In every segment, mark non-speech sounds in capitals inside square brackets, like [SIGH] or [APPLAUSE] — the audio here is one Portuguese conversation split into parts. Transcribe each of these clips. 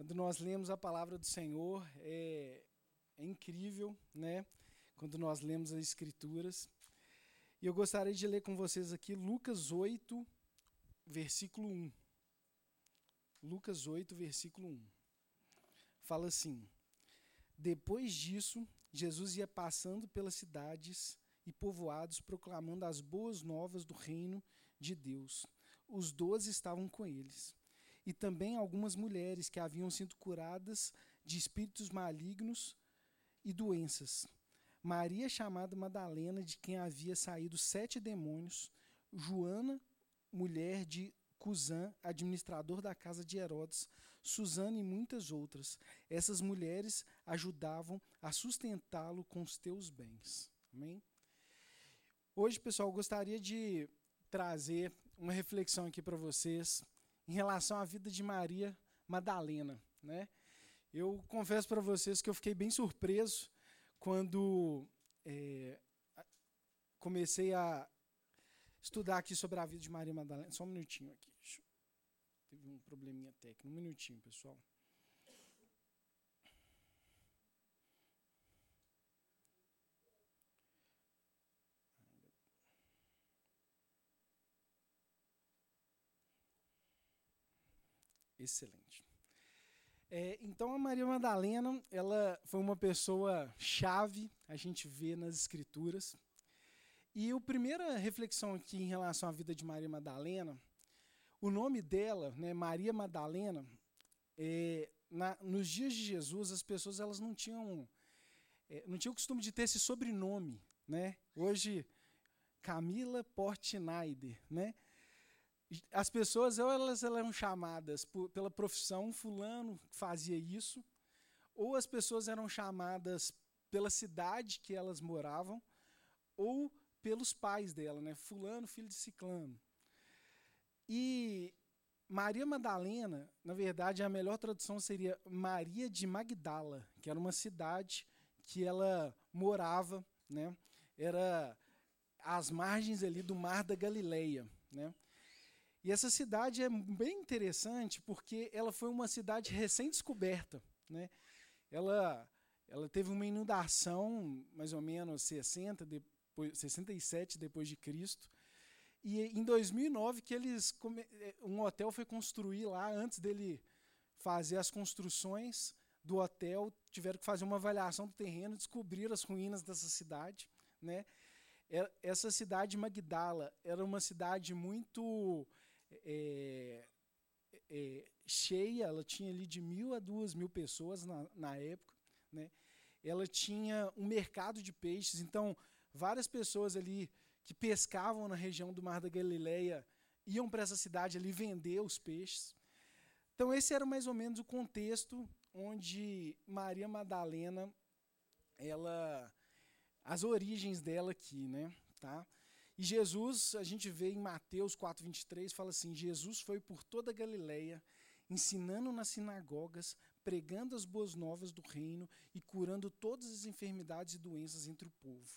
Quando nós lemos a palavra do Senhor, é, é incrível, né? Quando nós lemos as Escrituras. E eu gostaria de ler com vocês aqui Lucas 8, versículo 1. Lucas 8, versículo 1. Fala assim: Depois disso, Jesus ia passando pelas cidades e povoados, proclamando as boas novas do reino de Deus. Os doze estavam com eles e também algumas mulheres que haviam sido curadas de espíritos malignos e doenças. Maria, chamada Madalena, de quem havia saído sete demônios, Joana, mulher de Cusã, administrador da casa de Herodes, Susana e muitas outras. Essas mulheres ajudavam a sustentá-lo com os teus bens. Amém? Hoje, pessoal, gostaria de trazer uma reflexão aqui para vocês em relação à vida de Maria Madalena, né? Eu confesso para vocês que eu fiquei bem surpreso quando é, comecei a estudar aqui sobre a vida de Maria Madalena. Só um minutinho aqui. Teve um probleminha técnico. Um minutinho, pessoal. Excelente. É, então a Maria Madalena, ela foi uma pessoa chave, a gente vê nas escrituras. E a primeira reflexão aqui em relação à vida de Maria Madalena, o nome dela, né, Maria Madalena, é, na, nos dias de Jesus as pessoas elas não tinham é, não tinham o costume de ter esse sobrenome, né? Hoje Camila Portnaider, né? As pessoas ou elas eram chamadas por, pela profissão, fulano fazia isso, ou as pessoas eram chamadas pela cidade que elas moravam, ou pelos pais dela, né? Fulano, filho de Ciclano. E Maria Madalena, na verdade, a melhor tradução seria Maria de Magdala, que era uma cidade que ela morava, né? Era às margens ali do Mar da Galileia, né? E essa cidade é bem interessante porque ela foi uma cidade recém-descoberta. Né? Ela, ela teve uma inundação, mais ou menos 60, depois, 67 depois de Cristo. E em 2009 que eles um hotel foi construir lá antes dele fazer as construções do hotel, tiveram que fazer uma avaliação do terreno, descobrir as ruínas dessa cidade, né? Essa cidade Magdala era uma cidade muito é, é, cheia, ela tinha ali de mil a duas mil pessoas na, na época. Né? Ela tinha um mercado de peixes, então várias pessoas ali que pescavam na região do Mar da Galileia iam para essa cidade ali vender os peixes. Então esse era mais ou menos o contexto onde Maria Madalena, ela, as origens dela aqui, né, tá? E Jesus, a gente vê em Mateus 4:23, fala assim: Jesus foi por toda a Galileia, ensinando nas sinagogas, pregando as boas novas do reino e curando todas as enfermidades e doenças entre o povo.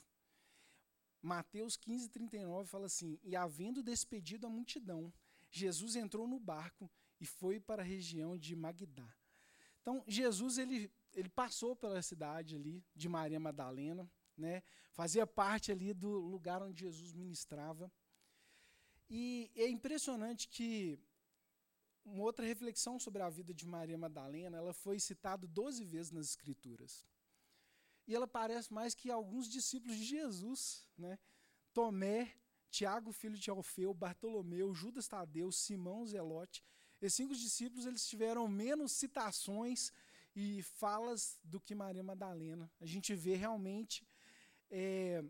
Mateus 15:39 fala assim: E havendo despedido a multidão, Jesus entrou no barco e foi para a região de Magdá. Então, Jesus ele, ele passou pela cidade ali de Maria Madalena, né? Fazia parte ali do lugar onde Jesus ministrava. E é impressionante que uma outra reflexão sobre a vida de Maria Madalena, ela foi citada 12 vezes nas Escrituras. E ela parece mais que alguns discípulos de Jesus, né? Tomé, Tiago, filho de Alfeu, Bartolomeu, Judas Tadeu, Simão Zelote. Esses cinco discípulos eles tiveram menos citações e falas do que Maria Madalena. A gente vê realmente é,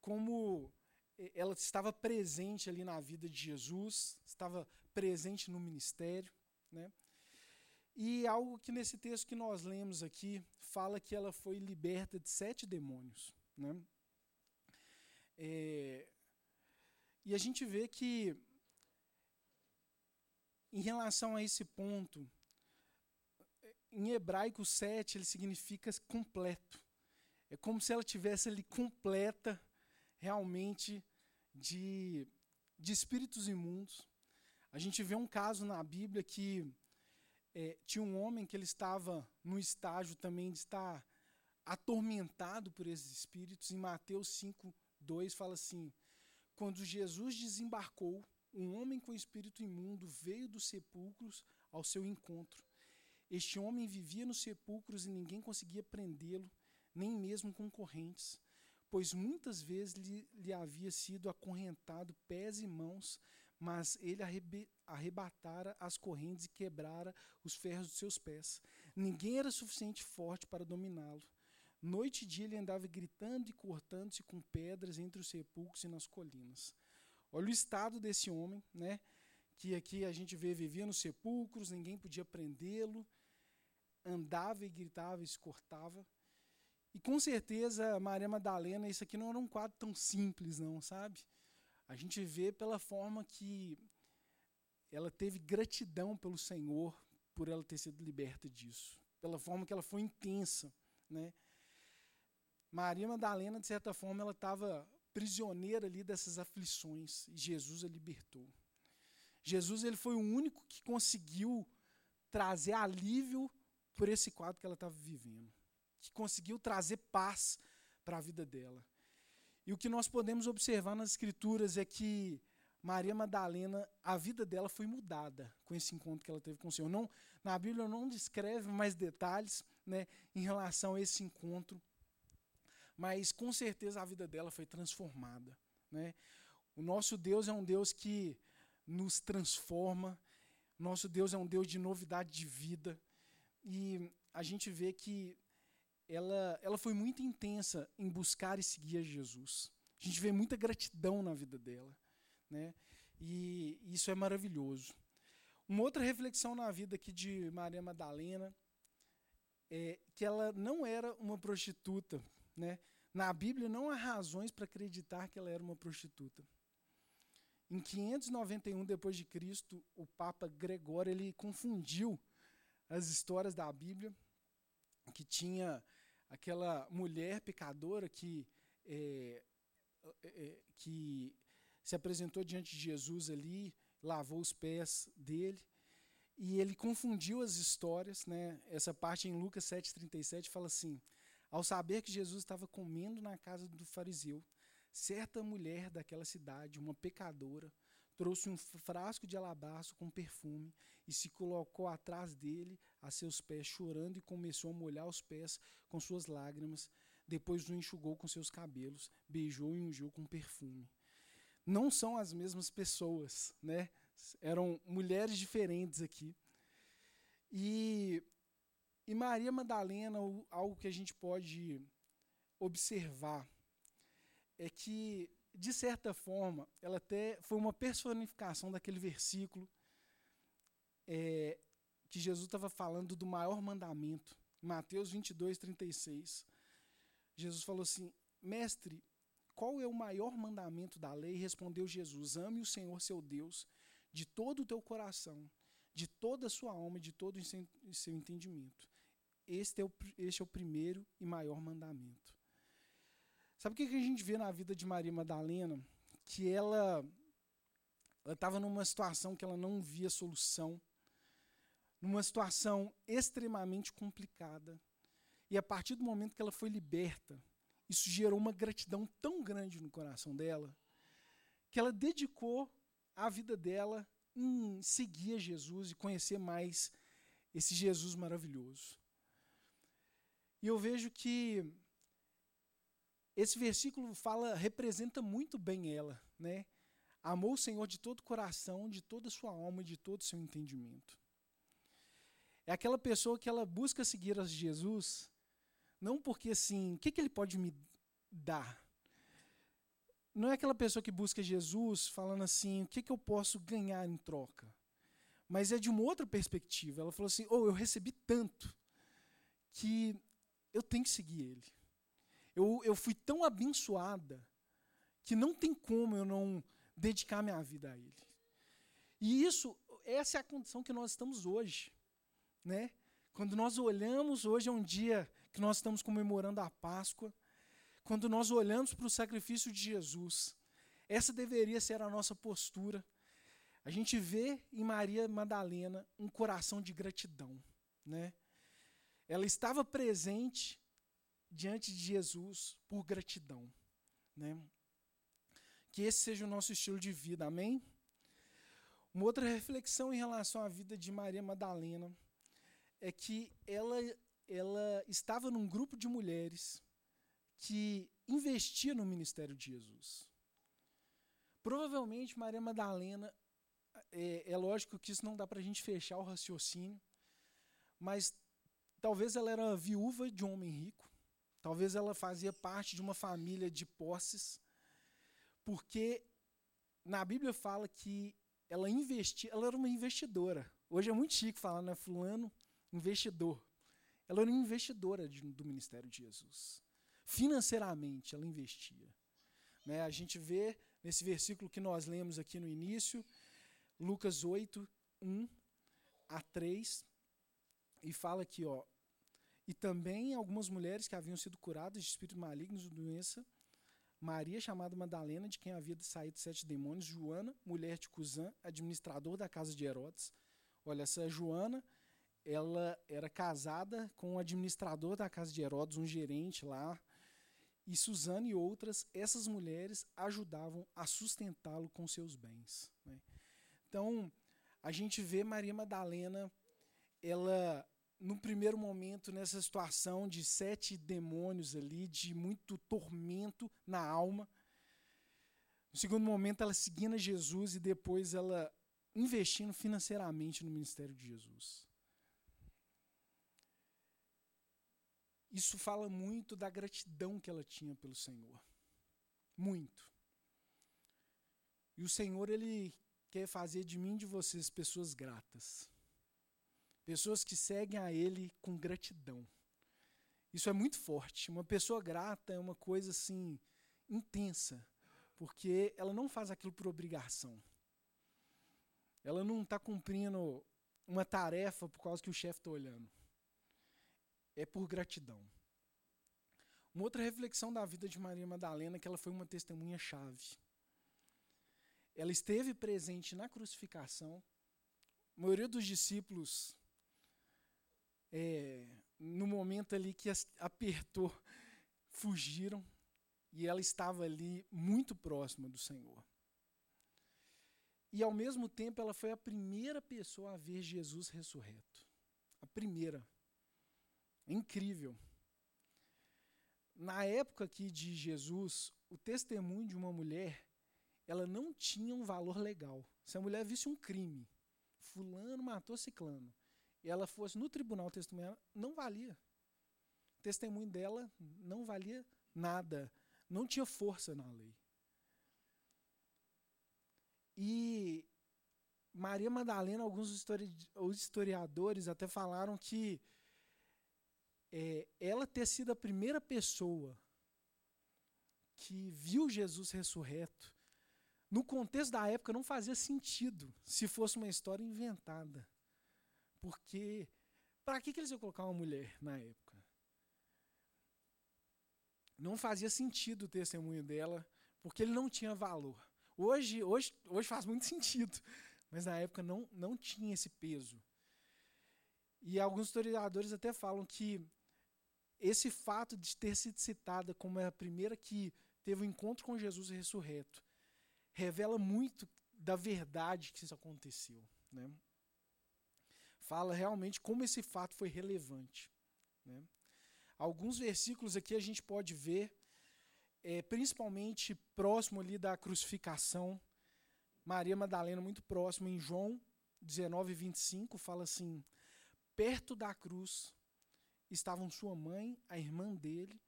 como é, ela estava presente ali na vida de Jesus, estava presente no ministério, né? E algo que nesse texto que nós lemos aqui fala que ela foi liberta de sete demônios, né? É, e a gente vê que em relação a esse ponto, em hebraico sete ele significa completo. É como se ela tivesse ali completa, realmente, de, de espíritos imundos. A gente vê um caso na Bíblia que é, tinha um homem que ele estava no estágio também de estar atormentado por esses espíritos. Em Mateus 5, 2 fala assim: Quando Jesus desembarcou, um homem com espírito imundo veio dos sepulcros ao seu encontro. Este homem vivia nos sepulcros e ninguém conseguia prendê-lo, nem mesmo com correntes, pois muitas vezes lhe, lhe havia sido acorrentado pés e mãos, mas ele arrebe, arrebatara as correntes e quebrara os ferros dos seus pés. Ninguém era suficiente forte para dominá-lo. Noite e dia ele andava gritando e cortando-se com pedras entre os sepulcros e nas colinas. Olha o estado desse homem, né? Que aqui a gente vê vivia nos sepulcros, ninguém podia prendê-lo, andava e gritava e se cortava. E com certeza Maria Madalena, isso aqui não era um quadro tão simples, não, sabe? A gente vê pela forma que ela teve gratidão pelo Senhor por ela ter sido liberta disso, pela forma que ela foi intensa, né? Maria Madalena, de certa forma, ela estava prisioneira ali dessas aflições e Jesus a libertou. Jesus ele foi o único que conseguiu trazer alívio por esse quadro que ela estava vivendo, que conseguiu trazer paz para a vida dela. E o que nós podemos observar nas escrituras é que Maria Madalena, a vida dela foi mudada com esse encontro que ela teve com o Senhor. Não, na Bíblia não descreve mais detalhes né, em relação a esse encontro, mas com certeza a vida dela foi transformada. Né? O nosso Deus é um Deus que nos transforma, nosso Deus é um Deus de novidade de vida, e a gente vê que ela, ela foi muito intensa em buscar e seguir a Jesus. A gente vê muita gratidão na vida dela. Né? E isso é maravilhoso. Uma outra reflexão na vida aqui de Maria Madalena é que ela não era uma prostituta, né? Na Bíblia não há razões para acreditar que ela era uma prostituta. Em 591 depois de Cristo, o Papa Gregório ele confundiu as histórias da Bíblia que tinha aquela mulher pecadora que é, é, que se apresentou diante de Jesus ali, lavou os pés dele, e ele confundiu as histórias, né? Essa parte em Lucas 7:37 fala assim: ao saber que Jesus estava comendo na casa do fariseu, certa mulher daquela cidade, uma pecadora, trouxe um frasco de alabastro com perfume e se colocou atrás dele, a seus pés, chorando, e começou a molhar os pés com suas lágrimas. Depois o enxugou com seus cabelos, beijou e ungiu com perfume. Não são as mesmas pessoas, né? Eram mulheres diferentes aqui. E e Maria Madalena, algo que a gente pode observar é que, de certa forma, ela até foi uma personificação daquele versículo é, que Jesus estava falando do maior mandamento, Mateus 22, 36. Jesus falou assim: Mestre, qual é o maior mandamento da lei? Respondeu Jesus: Ame o Senhor seu Deus de todo o teu coração, de toda a sua alma e de todo o seu entendimento. Este é, o, este é o primeiro e maior mandamento. Sabe o que a gente vê na vida de Maria Madalena? Que ela estava numa situação que ela não via solução, numa situação extremamente complicada. E a partir do momento que ela foi liberta, isso gerou uma gratidão tão grande no coração dela, que ela dedicou a vida dela em seguir a Jesus e conhecer mais esse Jesus maravilhoso. E eu vejo que esse versículo fala, representa muito bem ela, né? Amou o Senhor de todo o coração, de toda a sua alma e de todo o seu entendimento. É aquela pessoa que ela busca seguir a Jesus, não porque assim, o que, que ele pode me dar? Não é aquela pessoa que busca Jesus falando assim, o que, que eu posso ganhar em troca? Mas é de uma outra perspectiva. Ela falou assim, oh, eu recebi tanto que eu tenho que seguir ele. Eu, eu fui tão abençoada que não tem como eu não dedicar minha vida a ele. E isso, essa é a condição que nós estamos hoje, né? Quando nós olhamos, hoje é um dia que nós estamos comemorando a Páscoa, quando nós olhamos para o sacrifício de Jesus, essa deveria ser a nossa postura. a gente vê em Maria Madalena um coração de gratidão, né? Ela estava presente diante de Jesus por gratidão, né? Que esse seja o nosso estilo de vida, amém? Uma outra reflexão em relação à vida de Maria Madalena é que ela, ela estava num grupo de mulheres que investia no ministério de Jesus. Provavelmente Maria Madalena é, é lógico que isso não dá para a gente fechar o raciocínio, mas talvez ela era viúva de um homem rico, talvez ela fazia parte de uma família de posses, porque na Bíblia fala que ela investia, ela era uma investidora. Hoje é muito chique falar, né, fulano, investidor. Ela era uma investidora de, do ministério de Jesus. Financeiramente, ela investia. Né, a gente vê nesse versículo que nós lemos aqui no início, Lucas 8, 1 a 3, e fala aqui, ó, e também algumas mulheres que haviam sido curadas de espíritos malignos de doença, Maria, chamada Madalena, de quem havia saído sete demônios, Joana, mulher de Cusã, administrador da casa de Herodes. Olha, essa Joana, ela era casada com o administrador da casa de Herodes, um gerente lá, e Suzana e outras, essas mulheres ajudavam a sustentá-lo com seus bens. Né? Então, a gente vê Maria Madalena, ela, no primeiro momento, nessa situação de sete demônios ali, de muito tormento na alma. No segundo momento, ela seguindo Jesus e depois ela investindo financeiramente no ministério de Jesus. Isso fala muito da gratidão que ela tinha pelo Senhor. Muito. E o Senhor, ele quer fazer de mim e de vocês pessoas gratas. Pessoas que seguem a Ele com gratidão. Isso é muito forte. Uma pessoa grata é uma coisa assim intensa, porque ela não faz aquilo por obrigação. Ela não está cumprindo uma tarefa por causa que o chefe está olhando. É por gratidão. Uma outra reflexão da vida de Maria Madalena é que ela foi uma testemunha chave. Ela esteve presente na crucificação. A maioria dos discípulos, é, no momento ali que apertou, fugiram. E ela estava ali muito próxima do Senhor. E ao mesmo tempo ela foi a primeira pessoa a ver Jesus ressurreto. A primeira. É incrível. Na época aqui de Jesus, o testemunho de uma mulher ela não tinha um valor legal. Se a mulher visse um crime, fulano matou ciclano, e ela fosse no tribunal testemunhar, não valia. O testemunho dela não valia nada, não tinha força na lei. E Maria Madalena, alguns historiadores até falaram que é, ela ter sido a primeira pessoa que viu Jesus ressurreto no contexto da época não fazia sentido se fosse uma história inventada. Porque para que, que eles iam colocar uma mulher na época? Não fazia sentido o testemunho dela, porque ele não tinha valor. Hoje, hoje, hoje faz muito sentido, mas na época não, não tinha esse peso. E alguns historiadores até falam que esse fato de ter sido citada como a primeira que teve o um encontro com Jesus ressurreto revela muito da verdade que isso aconteceu. Né? Fala realmente como esse fato foi relevante. Né? Alguns versículos aqui a gente pode ver, é, principalmente próximo ali da crucificação, Maria Madalena, muito próximo, em João 19, 25, fala assim: Perto da cruz estavam sua mãe, a irmã dele,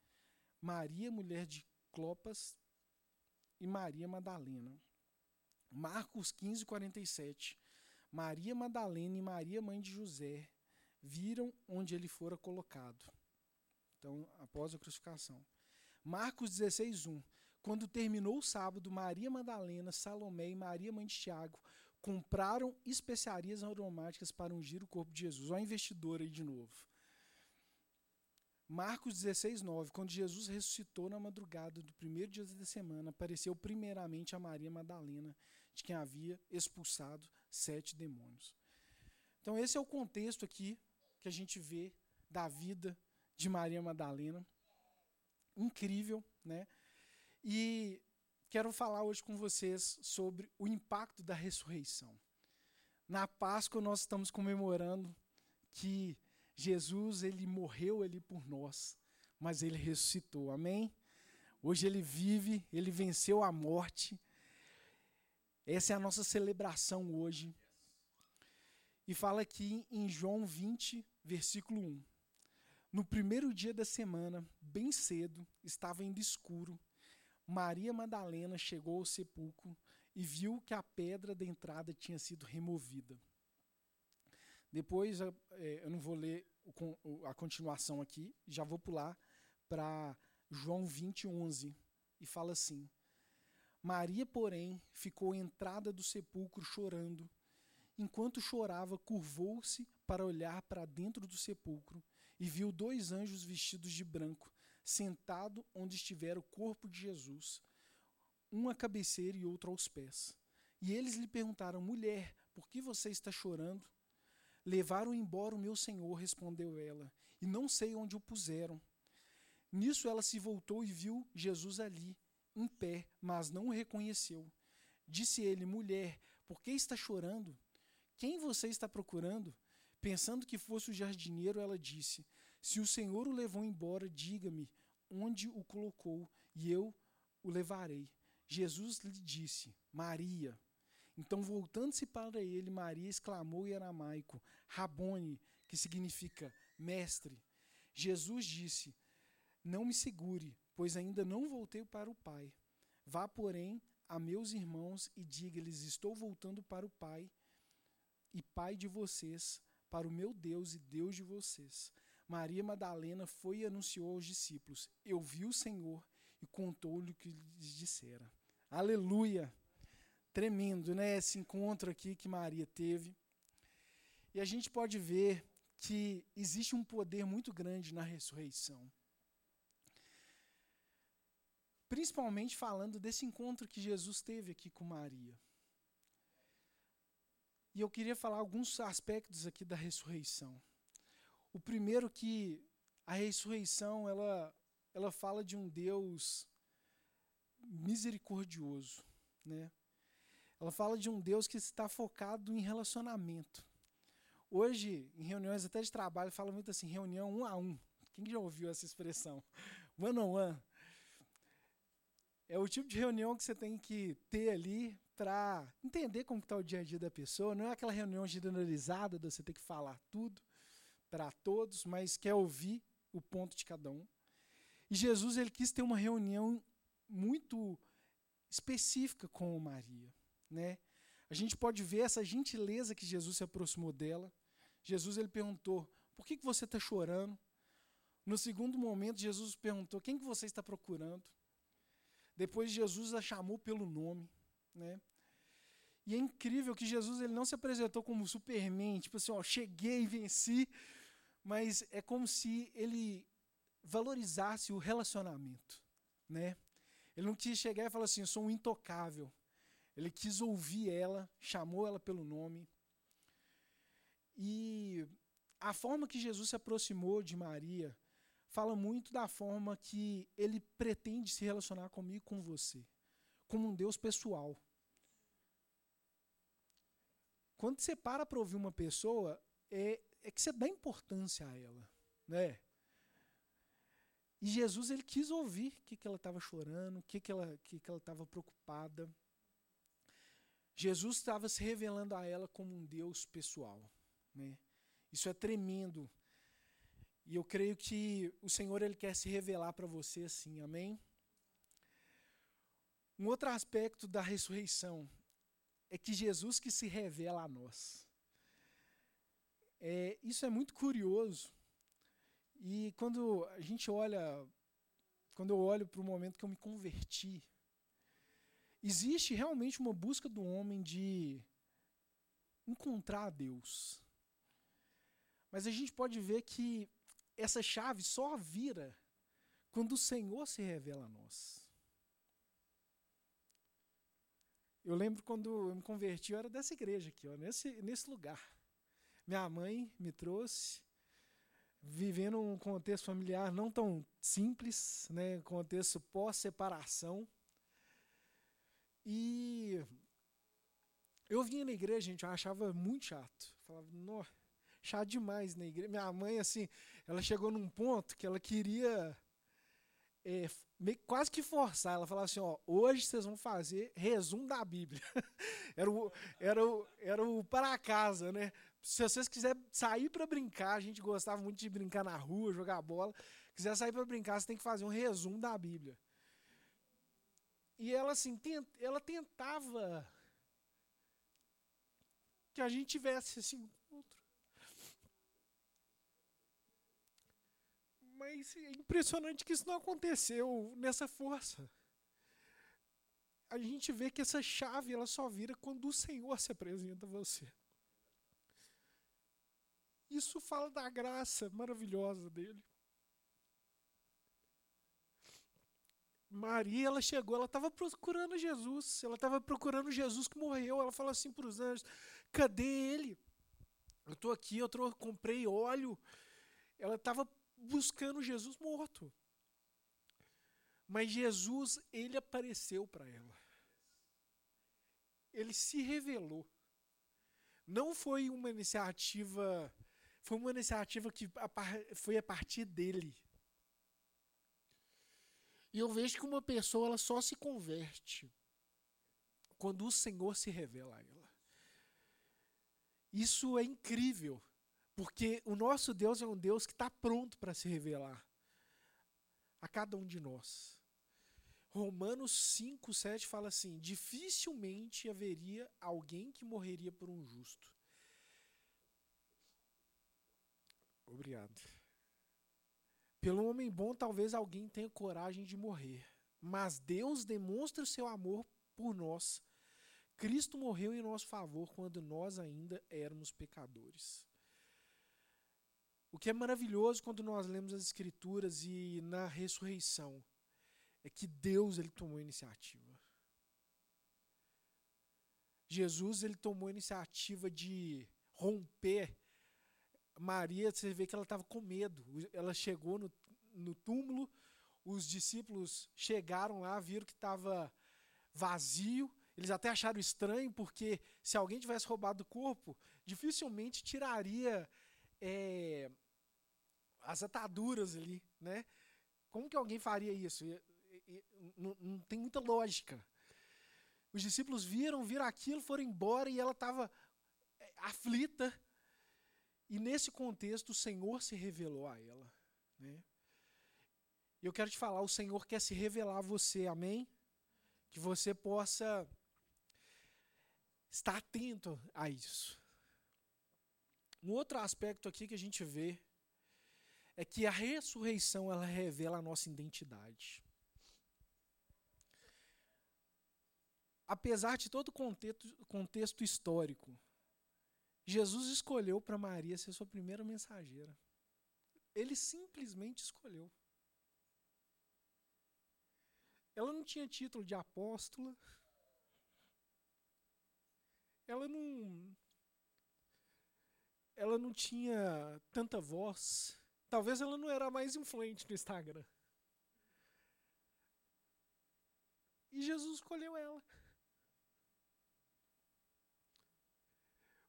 Maria, mulher de Clopas, e Maria Madalena. Marcos 15, 47. Maria Madalena e Maria, mãe de José, viram onde ele fora colocado. Então, após a crucificação. Marcos 16, 1. Quando terminou o sábado, Maria Madalena, Salomé e Maria, mãe de Tiago, compraram especiarias aromáticas para ungir o corpo de Jesus. Olha a investidora aí de novo. Marcos 16, 9. Quando Jesus ressuscitou na madrugada do primeiro dia da semana, apareceu primeiramente a Maria Madalena, de quem havia expulsado sete demônios. Então, esse é o contexto aqui que a gente vê da vida de Maria Madalena. Incrível, né? E quero falar hoje com vocês sobre o impacto da ressurreição. Na Páscoa nós estamos comemorando que Jesus ele morreu ali por nós, mas ele ressuscitou. Amém? Hoje ele vive, ele venceu a morte. Essa é a nossa celebração hoje. E fala aqui em João 20, versículo 1. No primeiro dia da semana, bem cedo, estava ainda escuro. Maria Madalena chegou ao sepulcro e viu que a pedra da entrada tinha sido removida. Depois, é, eu não vou ler a continuação aqui, já vou pular para João 20, 11, e fala assim: Maria, porém, ficou entrada do sepulcro chorando. Enquanto chorava, curvou-se para olhar para dentro do sepulcro e viu dois anjos vestidos de branco, sentado onde estivera o corpo de Jesus, um à cabeceira e outro aos pés. E eles lhe perguntaram: Mulher, por que você está chorando? Levaram embora o meu senhor, respondeu ela, e não sei onde o puseram. Nisso ela se voltou e viu Jesus ali, em pé, mas não o reconheceu. Disse ele: Mulher, por que está chorando? Quem você está procurando? Pensando que fosse o jardineiro, ela disse: Se o Senhor o levou embora, diga-me onde o colocou, e eu o levarei. Jesus lhe disse: Maria. Então, voltando-se para ele, Maria exclamou em aramaico: Rabone, que significa mestre. Jesus disse: Não me segure, pois ainda não voltei para o Pai. Vá, porém, a meus irmãos e diga-lhes: Estou voltando para o Pai e Pai de vocês, para o meu Deus e Deus de vocês. Maria Madalena foi e anunciou aos discípulos: Eu vi o Senhor e contou-lhe o que lhes dissera. Aleluia! Tremendo, né? Esse encontro aqui que Maria teve. E a gente pode ver que existe um poder muito grande na ressurreição. Principalmente falando desse encontro que Jesus teve aqui com Maria. E eu queria falar alguns aspectos aqui da ressurreição. O primeiro que a ressurreição, ela, ela fala de um Deus misericordioso, né? Ela fala de um Deus que está focado em relacionamento. Hoje, em reuniões até de trabalho, fala muito assim, reunião um a um. Quem já ouviu essa expressão? [LAUGHS] One on one. É o tipo de reunião que você tem que ter ali para entender como está o dia a dia da pessoa. Não é aquela reunião generalizada de você ter que falar tudo para todos, mas quer ouvir o ponto de cada um. E Jesus ele quis ter uma reunião muito específica com Maria, né? A gente pode ver essa gentileza que Jesus se aproximou dela. Jesus ele perguntou: "Por que, que você está chorando?" No segundo momento, Jesus perguntou: "Quem que você está procurando?" Depois Jesus a chamou pelo nome né? E é incrível que Jesus ele não se apresentou como Superman, tipo assim, ó, cheguei, venci, mas é como se ele valorizasse o relacionamento, né? Ele não quis chegar e falar assim, eu sou um intocável. Ele quis ouvir ela, chamou ela pelo nome. E a forma que Jesus se aproximou de Maria fala muito da forma que ele pretende se relacionar comigo com você, como um Deus pessoal. Quando você para para ouvir uma pessoa, é, é que você dá importância a ela, né? E Jesus ele quis ouvir o que, que ela estava chorando, o que, que ela que, que ela estava preocupada. Jesus estava se revelando a ela como um Deus pessoal, né? Isso é tremendo. E eu creio que o Senhor ele quer se revelar para você assim, amém? Um outro aspecto da ressurreição é que Jesus que se revela a nós. É, isso é muito curioso. E quando a gente olha, quando eu olho para o momento que eu me converti, existe realmente uma busca do homem de encontrar Deus. Mas a gente pode ver que essa chave só vira quando o Senhor se revela a nós. Eu lembro quando eu me converti, eu era dessa igreja aqui, ó, nesse, nesse lugar. Minha mãe me trouxe, vivendo um contexto familiar não tão simples, né, contexto pós-separação. E eu vinha na igreja, gente, eu achava muito chato. Falava, nossa, chato demais na igreja. Minha mãe, assim, ela chegou num ponto que ela queria é, meio, quase que forçar. Ela falava assim: ó, hoje vocês vão fazer resumo da Bíblia. [LAUGHS] era, o, era, o, era o para casa, né? Se vocês quiserem sair para brincar, a gente gostava muito de brincar na rua, jogar bola. Quiser sair para brincar, você tem que fazer um resumo da Bíblia. E ela assim, tent, ela tentava que a gente tivesse assim outro. Mas é impressionante que isso não aconteceu nessa força. A gente vê que essa chave ela só vira quando o Senhor se apresenta a você. Isso fala da graça maravilhosa dele. Maria, ela chegou, ela estava procurando Jesus, ela estava procurando Jesus que morreu. Ela fala assim para os anjos: cadê ele? Eu estou aqui, eu comprei óleo. Ela estava buscando Jesus morto. Mas Jesus, ele apareceu para ela. Ele se revelou. Não foi uma iniciativa, foi uma iniciativa que foi a partir dele. E eu vejo que uma pessoa ela só se converte quando o Senhor se revela a ela. Isso é incrível, porque o nosso Deus é um Deus que está pronto para se revelar a cada um de nós. Romanos 5, 7 fala assim: dificilmente haveria alguém que morreria por um justo. Obrigado. Pelo homem bom, talvez alguém tenha coragem de morrer, mas Deus demonstra o seu amor por nós Cristo morreu em nosso favor quando nós ainda éramos pecadores. O que é maravilhoso quando nós lemos as Escrituras e na ressurreição é que Deus ele tomou a iniciativa. Jesus ele tomou a iniciativa de romper. Maria, você vê que ela estava com medo. Ela chegou no, no túmulo, os discípulos chegaram lá, viram que estava vazio eles até acharam estranho, porque se alguém tivesse roubado o corpo, dificilmente tiraria é, as ataduras ali, né? Como que alguém faria isso? E, e, não, não, tem muita lógica. Os discípulos viram, viram aquilo, foram embora e ela estava é, aflita. E nesse contexto, o Senhor se revelou a ela. Né? E eu quero te falar, o Senhor quer se revelar a você, amém? Que você possa estar atento a isso. Um outro aspecto aqui que a gente vê é que a ressurreição ela revela a nossa identidade. Apesar de todo o contexto, contexto histórico, Jesus escolheu para Maria ser sua primeira mensageira. Ele simplesmente escolheu. Ela não tinha título de apóstola, ela não ela não tinha tanta voz. Talvez ela não era mais influente no Instagram. E Jesus escolheu ela.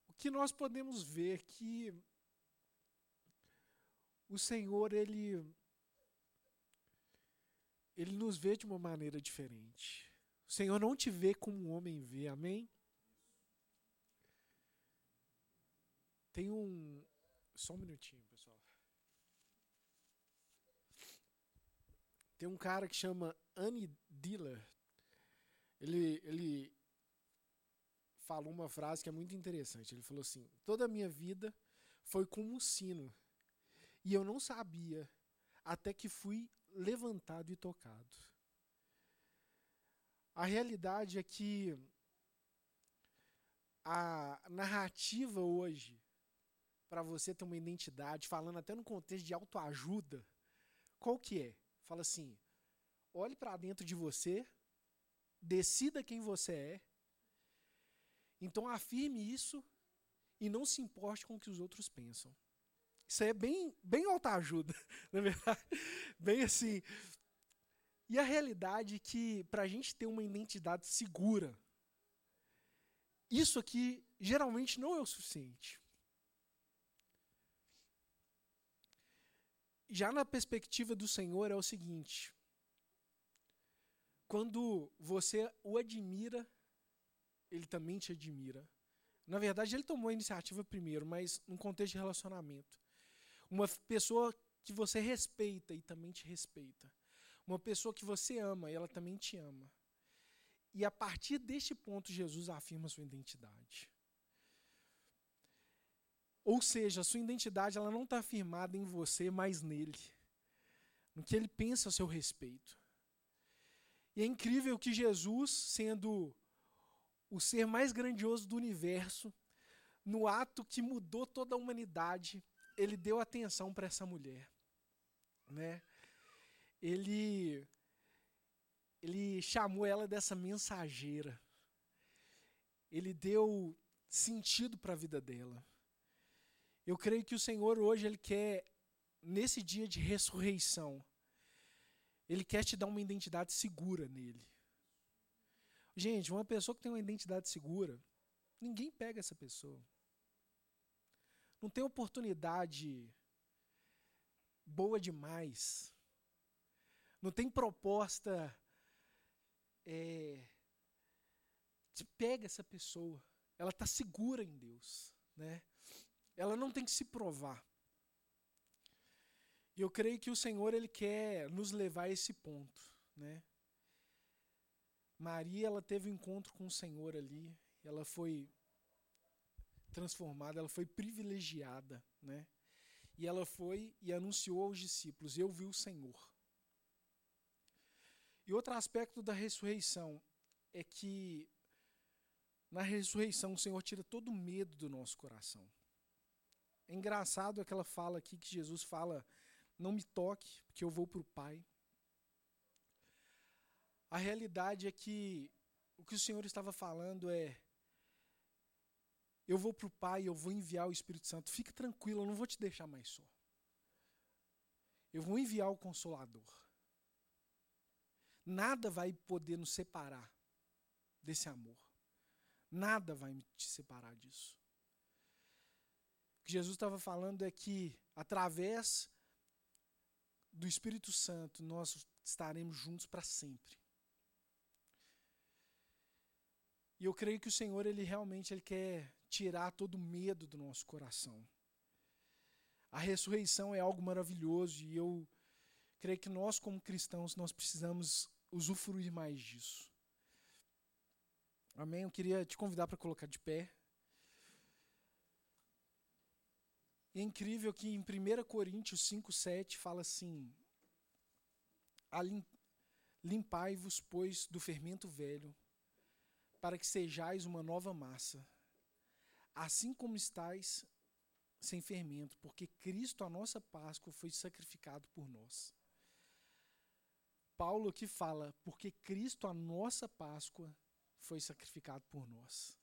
O que nós podemos ver que o Senhor ele ele nos vê de uma maneira diferente. O Senhor não te vê como um homem vê, amém? Tem um. Só um minutinho, pessoal. Tem um cara que chama Annie Diller. Ele, ele falou uma frase que é muito interessante. Ele falou assim: Toda a minha vida foi como um sino. E eu não sabia até que fui levantado e tocado. A realidade é que a narrativa hoje para você ter uma identidade, falando até no contexto de autoajuda, qual que é? Fala assim: olhe para dentro de você, decida quem você é Então afirme isso e não se importe com o que os outros pensam. Isso aí é bem, bem autoajuda, [LAUGHS] na verdade. Bem assim. E a realidade é que, para a gente ter uma identidade segura, isso aqui geralmente não é o suficiente. Já na perspectiva do Senhor é o seguinte: quando você o admira, ele também te admira. Na verdade, ele tomou a iniciativa primeiro, mas num contexto de relacionamento. Uma pessoa que você respeita e também te respeita. Uma pessoa que você ama e ela também te ama. E a partir deste ponto, Jesus afirma sua identidade. Ou seja, a sua identidade ela não está afirmada em você, mas nele. No que ele pensa a seu respeito. E é incrível que Jesus, sendo o ser mais grandioso do universo, no ato que mudou toda a humanidade, ele deu atenção para essa mulher, né? Ele ele chamou ela dessa mensageira. Ele deu sentido para a vida dela. Eu creio que o Senhor hoje ele quer nesse dia de ressurreição, ele quer te dar uma identidade segura nele. Gente, uma pessoa que tem uma identidade segura, ninguém pega essa pessoa não tem oportunidade boa demais, não tem proposta. É, pega essa pessoa, ela está segura em Deus, né? Ela não tem que se provar. E eu creio que o Senhor ele quer nos levar a esse ponto, né? Maria ela teve um encontro com o Senhor ali, ela foi transformada, ela foi privilegiada, né? E ela foi e anunciou aos discípulos: Eu vi o Senhor. E outro aspecto da ressurreição é que na ressurreição o Senhor tira todo o medo do nosso coração. É engraçado aquela fala aqui que Jesus fala: Não me toque, porque eu vou para o Pai. A realidade é que o que o Senhor estava falando é: eu vou para o Pai, eu vou enviar o Espírito Santo. Fique tranquilo, eu não vou te deixar mais só. Eu vou enviar o Consolador. Nada vai poder nos separar desse amor. Nada vai te separar disso. Que Jesus estava falando é que, através do Espírito Santo, nós estaremos juntos para sempre. E eu creio que o Senhor, ele realmente ele quer tirar todo o medo do nosso coração. A ressurreição é algo maravilhoso e eu creio que nós como cristãos nós precisamos usufruir mais disso. Amém? Eu queria te convidar para colocar de pé. É incrível que em 1 Coríntios 5,7 fala assim: Limpai-vos, pois, do fermento velho, para que sejais uma nova massa, assim como estáis sem fermento, porque Cristo, a nossa Páscoa, foi sacrificado por nós. Paulo aqui fala, porque Cristo, a nossa Páscoa, foi sacrificado por nós.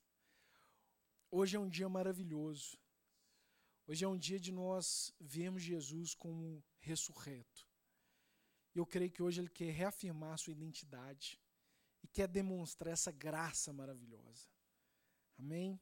Hoje é um dia maravilhoso. Hoje é um dia de nós vermos Jesus como ressurreto. Eu creio que hoje ele quer reafirmar sua identidade e quer demonstrar essa graça maravilhosa. Amém?